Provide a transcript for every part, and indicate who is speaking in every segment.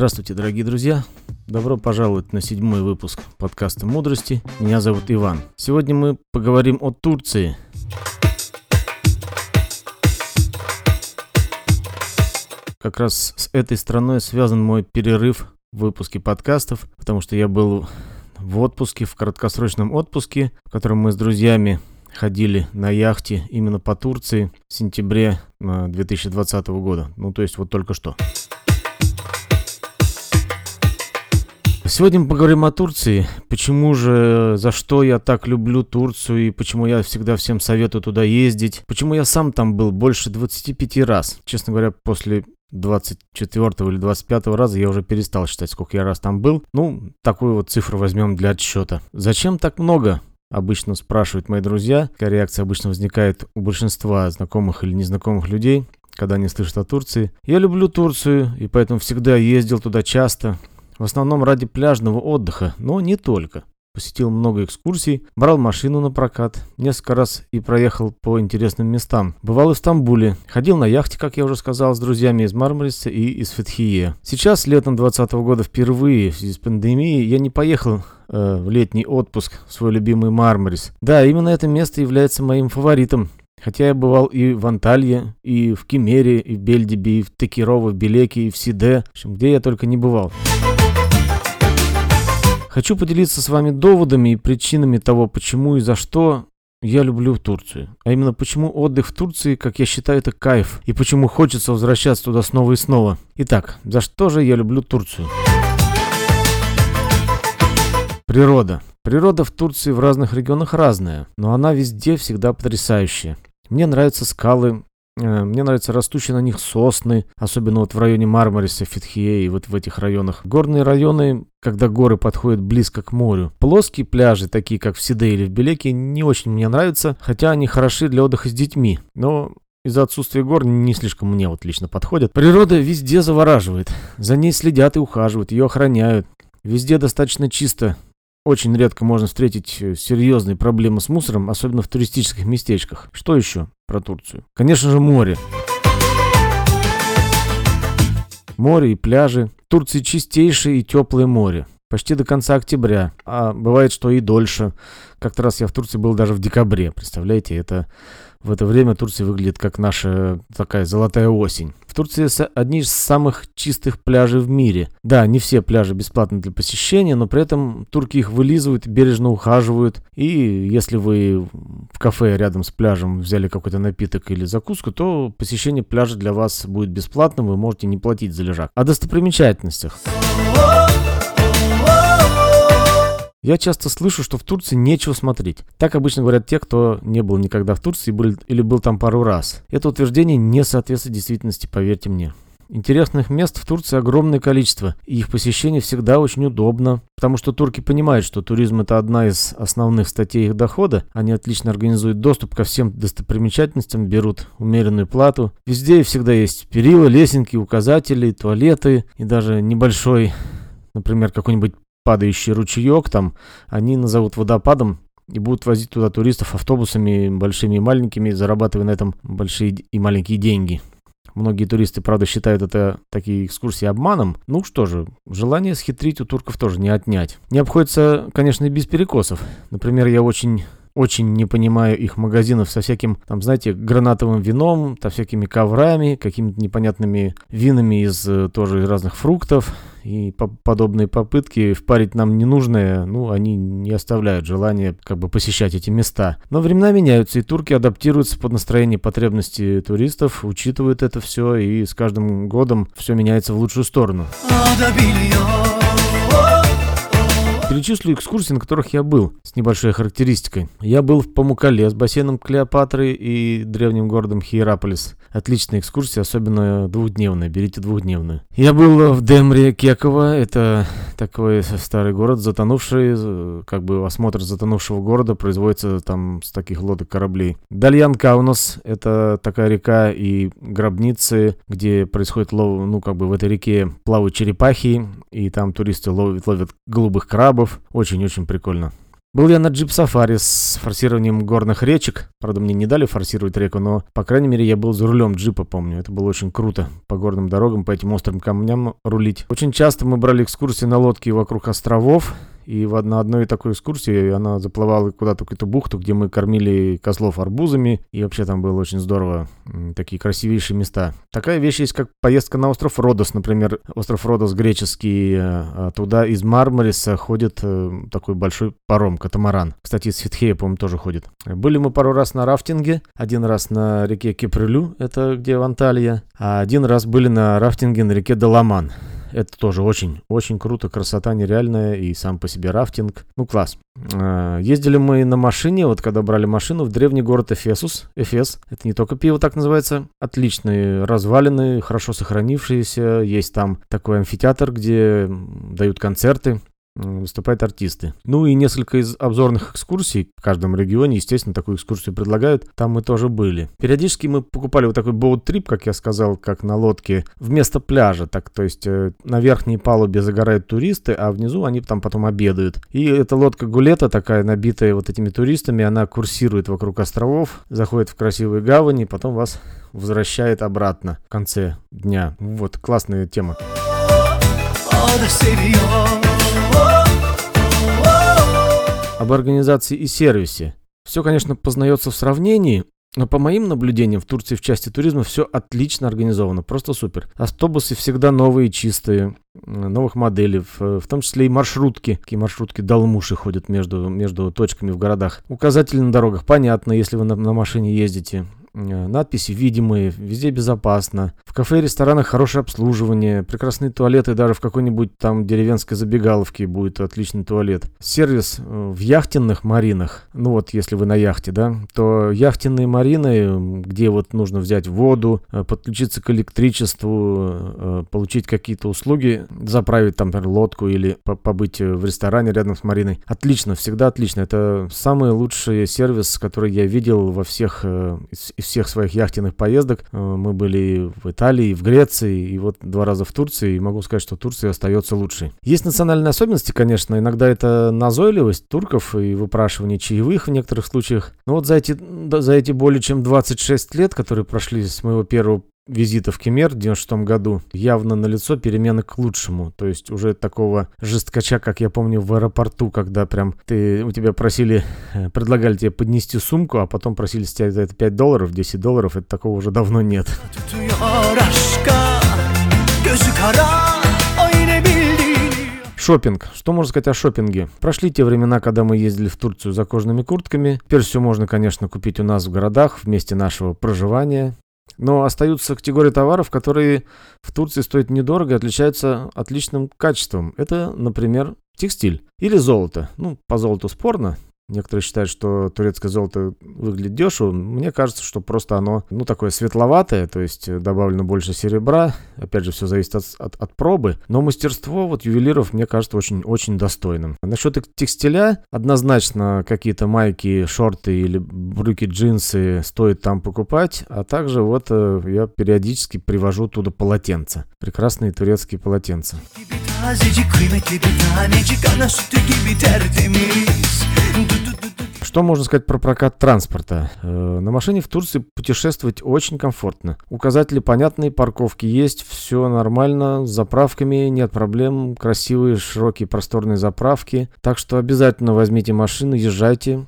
Speaker 1: Здравствуйте, дорогие друзья! Добро пожаловать на седьмой выпуск подкаста «Мудрости». Меня зовут Иван. Сегодня мы поговорим о Турции. Как раз с этой страной связан мой перерыв в выпуске подкастов, потому что я был в отпуске, в краткосрочном отпуске, в котором мы с друзьями ходили на яхте именно по Турции в сентябре 2020 э, года. Ну, то есть вот только что. Сегодня мы поговорим о Турции. Почему же, за что я так люблю Турцию и почему я всегда всем советую туда ездить. Почему я сам там был больше 25 раз. Честно говоря, после 24 или 25 раза я уже перестал считать, сколько я раз там был. Ну, такую вот цифру возьмем для отсчета. Зачем так много? Обычно спрашивают мои друзья. Такая реакция обычно возникает у большинства знакомых или незнакомых людей когда они слышат о Турции. Я люблю Турцию, и поэтому всегда ездил туда часто. В основном ради пляжного отдыха, но не только. Посетил много экскурсий, брал машину на прокат, несколько раз и проехал по интересным местам. Бывал и в Стамбуле, ходил на яхте, как я уже сказал, с друзьями из Мармариса и из Фетхие. Сейчас, летом 2020 года, впервые в связи с пандемией, я не поехал э, в летний отпуск в свой любимый Мармарис. Да, именно это место является моим фаворитом. Хотя я бывал и в Анталье, и в Кемере, и в Бельдибе, и в Текерово, в Белеке, и в Сиде. В общем, где я только не бывал. Хочу поделиться с вами доводами и причинами того, почему и за что я люблю Турцию. А именно почему отдых в Турции, как я считаю, это кайф. И почему хочется возвращаться туда снова и снова. Итак, за что же я люблю Турцию? Природа. Природа в Турции в разных регионах разная, но она везде всегда потрясающая. Мне нравятся скалы, мне нравятся растущие на них сосны, особенно вот в районе Мармариса, Фитхие и вот в этих районах. Горные районы, когда горы подходят близко к морю. Плоские пляжи, такие как в Сиде или в Белеке, не очень мне нравятся, хотя они хороши для отдыха с детьми. Но из-за отсутствия гор не слишком мне вот лично подходят. Природа везде завораживает. За ней следят и ухаживают, ее охраняют. Везде достаточно чисто, очень редко можно встретить э, серьезные проблемы с мусором, особенно в туристических местечках. Что еще про Турцию? Конечно же, море. Море и пляжи. В Турции чистейшее и теплое море. Почти до конца октября. А бывает, что и дольше. Как-то раз я в Турции был даже в декабре. Представляете, это в это время Турция выглядит как наша такая золотая осень. В Турции одни из самых чистых пляжей в мире. Да, не все пляжи бесплатны для посещения, но при этом турки их вылизывают, бережно ухаживают. И если вы в кафе рядом с пляжем взяли какой-то напиток или закуску, то посещение пляжа для вас будет бесплатным, вы можете не платить за лежак. О достопримечательностях. Я часто слышу, что в Турции нечего смотреть. Так обычно говорят те, кто не был никогда в Турции был, или был там пару раз. Это утверждение не соответствует действительности, поверьте мне. Интересных мест в Турции огромное количество, и их посещение всегда очень удобно, потому что турки понимают, что туризм это одна из основных статей их дохода. Они отлично организуют доступ ко всем достопримечательностям, берут умеренную плату. Везде и всегда есть перила, лесенки, указатели, туалеты и даже небольшой например, какой-нибудь падающий ручеек там, они назовут водопадом и будут возить туда туристов автобусами большими и маленькими, зарабатывая на этом большие и маленькие деньги. Многие туристы, правда, считают это такие экскурсии обманом. Ну что же, желание схитрить у турков тоже не отнять. Не обходится, конечно, и без перекосов. Например, я очень очень не понимаю их магазинов со всяким, там, знаете, гранатовым вином, со всякими коврами, какими-то непонятными винами из э, тоже разных фруктов. И по подобные попытки впарить нам ненужное, ну, они не оставляют желания как бы посещать эти места. Но времена меняются, и турки адаптируются под настроение потребностей туристов, учитывают это все, и с каждым годом все меняется в лучшую сторону. Перечислю экскурсии, на которых я был, с небольшой характеристикой. Я был в Памукале с бассейном Клеопатры и древним городом Хиераполис. Отличная экскурсия, особенно двухдневная, берите двухдневную. Я был в Демре Кекова, это такой старый город, затонувший, как бы осмотр затонувшего города производится там с таких лодок кораблей. Дальян Каунас, это такая река и гробницы, где происходит лов, ну как бы в этой реке плавают черепахи, и там туристы ловят, ловят голубых крабов, очень-очень прикольно. Был я на джип-сафари с форсированием горных речек. Правда, мне не дали форсировать реку, но, по крайней мере, я был за рулем джипа, помню. Это было очень круто. По горным дорогам, по этим острым камням рулить. Очень часто мы брали экскурсии на лодке вокруг островов. И в, на одной такой экскурсии она заплывала куда-то в какую-то бухту, где мы кормили козлов арбузами. И вообще там было очень здорово. Такие красивейшие места. Такая вещь есть, как поездка на остров Родос, например. Остров Родос греческий. Э, туда из Мармариса ходит э, такой большой паром, катамаран. Кстати, из Фитхея, по-моему, тоже ходит. Были мы пару раз на рафтинге. Один раз на реке Киприлю, это где в Анталия. А один раз были на рафтинге на реке Даламан. Это тоже очень, очень круто, красота нереальная и сам по себе рафтинг. Ну, класс. А, ездили мы на машине, вот когда брали машину, в древний город Эфесус. Эфес. Это не только пиво так называется. Отличные развалины, хорошо сохранившиеся. Есть там такой амфитеатр, где дают концерты выступают артисты. Ну и несколько из обзорных экскурсий в каждом регионе, естественно, такую экскурсию предлагают. Там мы тоже были. Периодически мы покупали вот такой боут-трип, как я сказал, как на лодке, вместо пляжа. Так, то есть э, на верхней палубе загорают туристы, а внизу они там потом обедают. И эта лодка Гулета такая, набитая вот этими туристами, она курсирует вокруг островов, заходит в красивые гавани, потом вас возвращает обратно в конце дня. Вот, классная тема. Об организации и сервисе. Все, конечно, познается в сравнении, но по моим наблюдениям в Турции в части туризма все отлично организовано, просто супер. Автобусы всегда новые, чистые, новых моделей, в, том числе и маршрутки. Такие маршрутки долмуши ходят между, между точками в городах. Указатели на дорогах, понятно, если вы на, на машине ездите. Э, надписи видимые, везде безопасно. В кафе и ресторанах хорошее обслуживание, прекрасные туалеты, даже в какой-нибудь там деревенской забегаловке будет отличный туалет. Сервис э, в яхтенных маринах, ну вот если вы на яхте, да, то яхтенные марины, где вот нужно взять воду, э, подключиться к электричеству, получить какие-то услуги, заправить там, например, лодку или побыть в ресторане рядом с мариной. Отлично, всегда отлично. Это самый лучший сервис, который я видел во всех всех своих яхтенных поездок. Э, мы были в Италии, в Греции и вот два раза в Турции. И могу сказать, что Турция остается лучшей. Есть национальные особенности, конечно. Иногда это назойливость турков и выпрашивание чаевых в некоторых случаях. Но вот за эти, за эти более чем 26 лет, которые прошли с моего первого визита в Кемер в 96 году явно налицо перемены к лучшему. То есть уже такого жесткача, как я помню в аэропорту, когда прям ты, у тебя просили, э, предлагали тебе поднести сумку, а потом просили с тебя за это 5 долларов, 10 долларов, это такого уже давно нет. Шопинг. Что можно сказать о шопинге? Прошли те времена, когда мы ездили в Турцию за кожаными куртками. Теперь все можно, конечно, купить у нас в городах в месте нашего проживания. Но остаются категории товаров, которые в Турции стоят недорого и отличаются отличным качеством. Это, например, текстиль или золото. Ну, по золоту спорно, Некоторые считают, что турецкое золото выглядит дешево. Мне кажется, что просто оно, ну, такое светловатое, то есть добавлено больше серебра. Опять же, все зависит от, от, от пробы. Но мастерство вот ювелиров, мне кажется, очень-очень достойным. Насчет текстиля, однозначно какие-то майки, шорты или брюки, джинсы стоит там покупать. А также вот э, я периодически привожу туда полотенца. Прекрасные турецкие полотенца. Что можно сказать про прокат транспорта? Э, на машине в Турции путешествовать очень комфортно. Указатели понятные, парковки есть, все нормально, с заправками нет проблем, красивые, широкие, просторные заправки. Так что обязательно возьмите машину, езжайте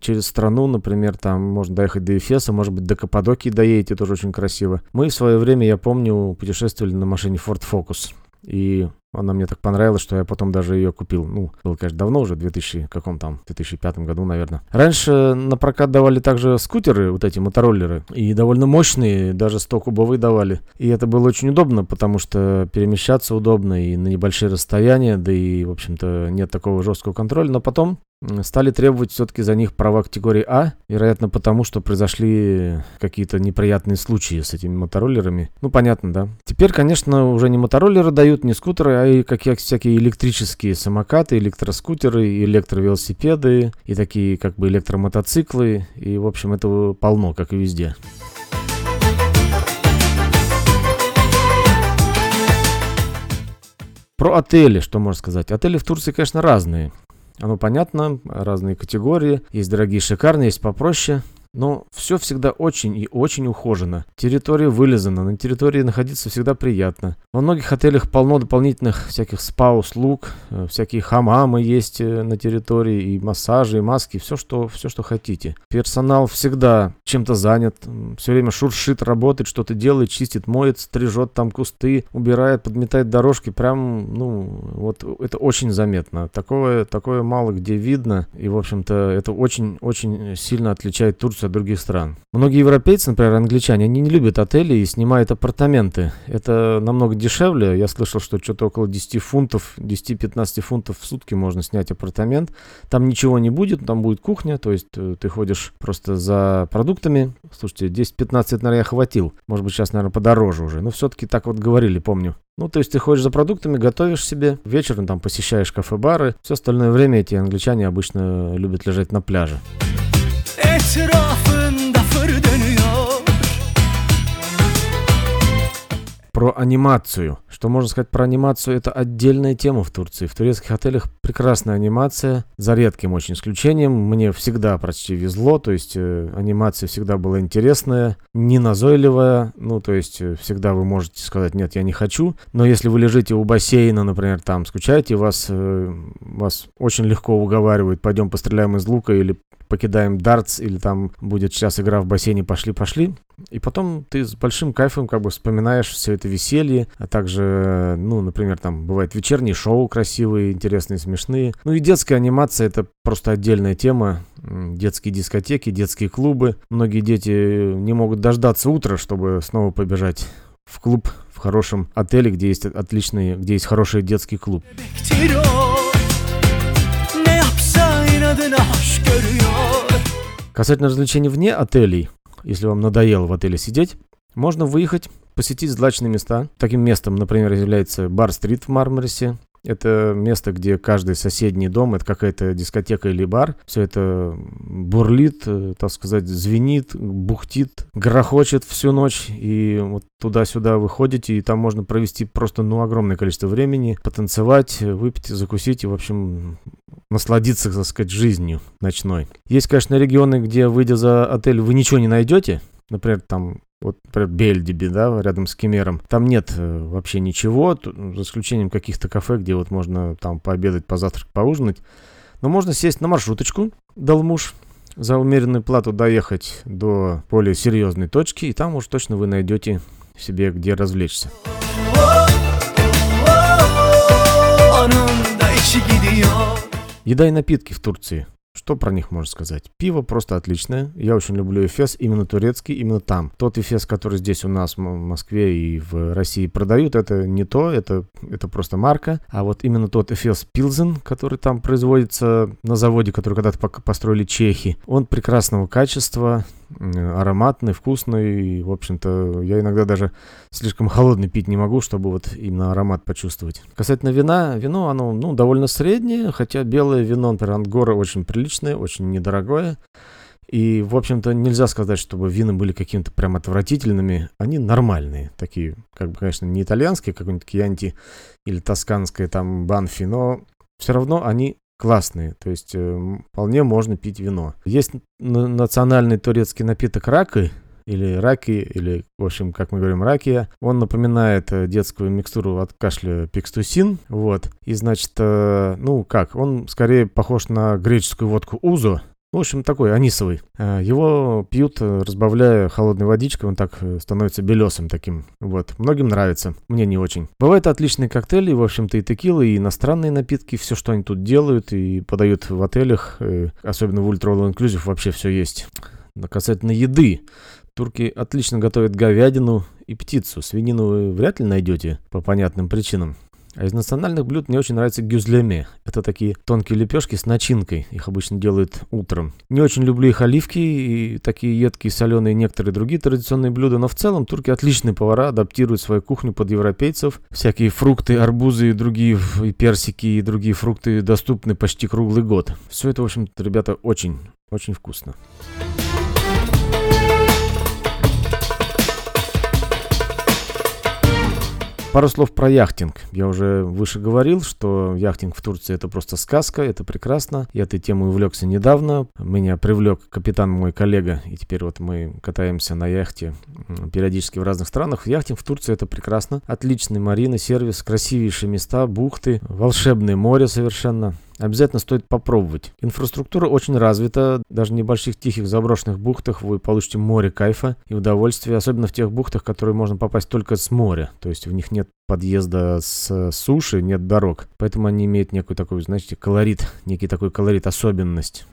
Speaker 1: через страну, например, там можно доехать до Эфеса, может быть, до Каппадокии доедете, тоже очень красиво. Мы в свое время, я помню, путешествовали на машине Ford Focus. И она мне так понравилась, что я потом даже ее купил. Ну, было, конечно, давно уже, в 2000, каком там, 2005 году, наверное. Раньше на прокат давали также скутеры, вот эти мотороллеры, и довольно мощные, даже 100-кубовые давали. И это было очень удобно, потому что перемещаться удобно и на небольшие расстояния, да и, в общем-то, нет такого жесткого контроля. Но потом стали требовать все-таки за них права категории А, вероятно, потому что произошли какие-то неприятные случаи с этими мотороллерами. Ну, понятно, да. Теперь, конечно, уже не мотороллеры дают, не скутеры, а и какие всякие электрические самокаты, электроскутеры, электровелосипеды и такие как бы электромотоциклы. И, в общем, этого полно, как и везде. Про отели, что можно сказать. Отели в Турции, конечно, разные. Оно понятно, разные категории, есть дорогие шикарные, есть попроще. Но все всегда очень и очень ухожено. Территория вылезана, на территории находиться всегда приятно. Во многих отелях полно дополнительных всяких спа-услуг, э, всякие хамамы есть э, на территории, и массажи, и маски, все что, все, что хотите. Персонал всегда чем-то занят, все время шуршит, работает, что-то делает, чистит, моет, стрижет там кусты, убирает, подметает дорожки. Прям, ну, вот это очень заметно. Такое, такое мало где видно, и, в общем-то, это очень-очень сильно отличает Турцию от других стран. Многие европейцы, например, англичане, они не любят отели и снимают апартаменты. Это намного дешевле. Я слышал, что что-то около 10 фунтов, 10-15 фунтов в сутки можно снять апартамент. Там ничего не будет, там будет кухня, то есть э, ты ходишь просто за продуктами. Слушайте, 10-15 это, наверное, я хватил. Может быть, сейчас, наверное, подороже уже. Но все-таки так вот говорили, помню. Ну, то есть ты ходишь за продуктами, готовишь себе, вечером там посещаешь кафе-бары. Все остальное время эти англичане обычно любят лежать на пляже. Etrafında Про анимацию. Что можно сказать про анимацию? Это отдельная тема в Турции. В турецких отелях прекрасная анимация, за редким очень исключением. Мне всегда почти везло, то есть э, анимация всегда была интересная, не назойливая. Ну, то есть э, всегда вы можете сказать, нет, я не хочу. Но если вы лежите у бассейна, например, там скучаете, вас, э, вас очень легко уговаривают, пойдем постреляем из лука или покидаем дартс, или там будет сейчас игра в бассейне, пошли-пошли. И потом ты с большим кайфом как бы вспоминаешь все это веселье, а также, ну, например, там бывают вечерние шоу красивые, интересные, смешные. Ну и детская анимация это просто отдельная тема. Детские дискотеки, детские клубы. Многие дети не могут дождаться утра, чтобы снова побежать в клуб в хорошем отеле, где есть отличный, где есть хороший детский клуб. Касательно развлечений вне отелей, если вам надоело в отеле сидеть, можно выехать, посетить злачные места. Таким местом, например, является Бар-стрит в Мармарисе, это место, где каждый соседний дом, это какая-то дискотека или бар. Все это бурлит, э, так сказать, звенит, бухтит, грохочет всю ночь. И вот туда-сюда вы ходите, и там можно провести просто, ну, огромное количество времени, потанцевать, выпить, закусить и, в общем, насладиться, так сказать, жизнью ночной. Есть, конечно, регионы, где, выйдя за отель, вы ничего не найдете. Например, там вот, например, Бельдиби, да, рядом с Кемером, там нет э, вообще ничего, за исключением каких-то кафе, где вот можно там пообедать, позавтракать, поужинать. Но можно сесть на маршруточку, дал муж, за умеренную плату доехать до более серьезной точки, и там уж точно вы найдете себе где развлечься. Еда и напитки в Турции. Что про них можно сказать? Пиво просто отличное. Я очень люблю Эфес, именно турецкий, именно там. Тот Эфес, который здесь у нас в Москве и в России продают, это не то, это, это просто марка. А вот именно тот Эфес Пилзен, который там производится на заводе, который когда-то построили чехи, он прекрасного качества, ароматный, вкусный. И, в общем-то, я иногда даже слишком холодный пить не могу, чтобы вот именно аромат почувствовать. Касательно вина, вино, оно, ну, довольно среднее, хотя белое вино, например, Ангора очень приличное, очень недорогое. И, в общем-то, нельзя сказать, чтобы вина были какими-то прям отвратительными. Они нормальные. Такие, как бы, конечно, не итальянские, какой-нибудь Кьянти или тосканское там Банфи, но все равно они классные, то есть э, вполне можно пить вино. Есть национальный турецкий напиток раки, или раки, или, в общем, как мы говорим, ракия. Он напоминает э, детскую микстуру от кашля пикстусин, вот. И, значит, э, ну как, он скорее похож на греческую водку узо, в общем, такой анисовый. А, его пьют, э, разбавляя холодной водичкой, он так э, становится белесым таким. Вот. Многим нравится, мне не очень. Бывают отличные коктейли, в общем-то, и текилы, и иностранные напитки, все, что они тут делают и подают в отелях, э, особенно в Ultra All Inclusive вообще все есть. Но касательно еды, турки отлично готовят говядину и птицу. Свинину вы вряд ли найдете по понятным причинам. А из национальных блюд мне очень нравится гюзлеме. Это такие тонкие лепешки с начинкой. Их обычно делают утром. Не очень люблю их оливки и такие едкие, соленые некоторые другие традиционные блюда, но в целом турки отличные повара, адаптируют свою кухню под европейцев. Всякие фрукты, арбузы и другие, и персики и другие фрукты доступны почти круглый год. Все это, в общем-то, ребята, очень, очень вкусно. Пару слов про яхтинг. Я уже выше говорил, что яхтинг в Турции это просто сказка, это прекрасно. Я этой темой увлекся недавно. Меня привлек капитан мой коллега, и теперь вот мы катаемся на яхте периодически в разных странах. Яхтинг в Турции это прекрасно. Отличный марина, сервис, красивейшие места, бухты, волшебное море совершенно обязательно стоит попробовать. Инфраструктура очень развита, даже в небольших тихих заброшенных бухтах вы получите море кайфа и удовольствия, особенно в тех бухтах, которые можно попасть только с моря, то есть в них нет подъезда с суши, нет дорог, поэтому они имеют некую такой, знаете, колорит, некий такой колорит, особенность.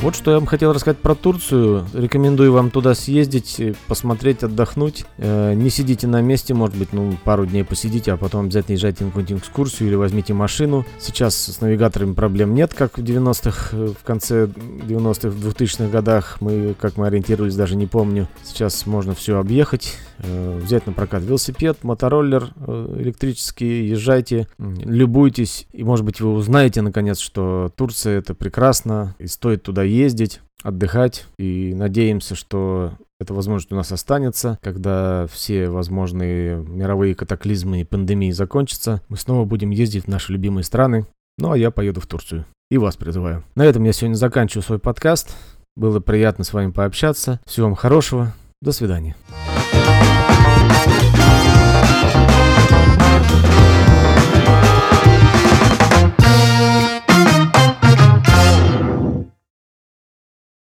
Speaker 1: Вот что я вам хотел рассказать про Турцию. Рекомендую вам туда съездить, посмотреть, отдохнуть. Э, не сидите на месте, может быть, ну, пару дней посидите, а потом обязательно езжайте на какую-нибудь экскурсию или возьмите машину. Сейчас с навигаторами проблем нет, как в 90-х, э, в конце 90-х, в 2000-х годах. Мы, как мы ориентировались, даже не помню. Сейчас можно все объехать, э, взять на прокат велосипед, мотороллер электрический, езжайте, любуйтесь. И, может быть, вы узнаете, наконец, что Турция это прекрасно и стоит туда ездить, отдыхать. И надеемся, что эта возможность у нас останется. Когда все возможные мировые катаклизмы и пандемии закончатся, мы снова будем ездить в наши любимые страны. Ну а я поеду в Турцию. И вас призываю. На этом я сегодня заканчиваю свой подкаст. Было приятно с вами пообщаться. Всего вам хорошего. До свидания.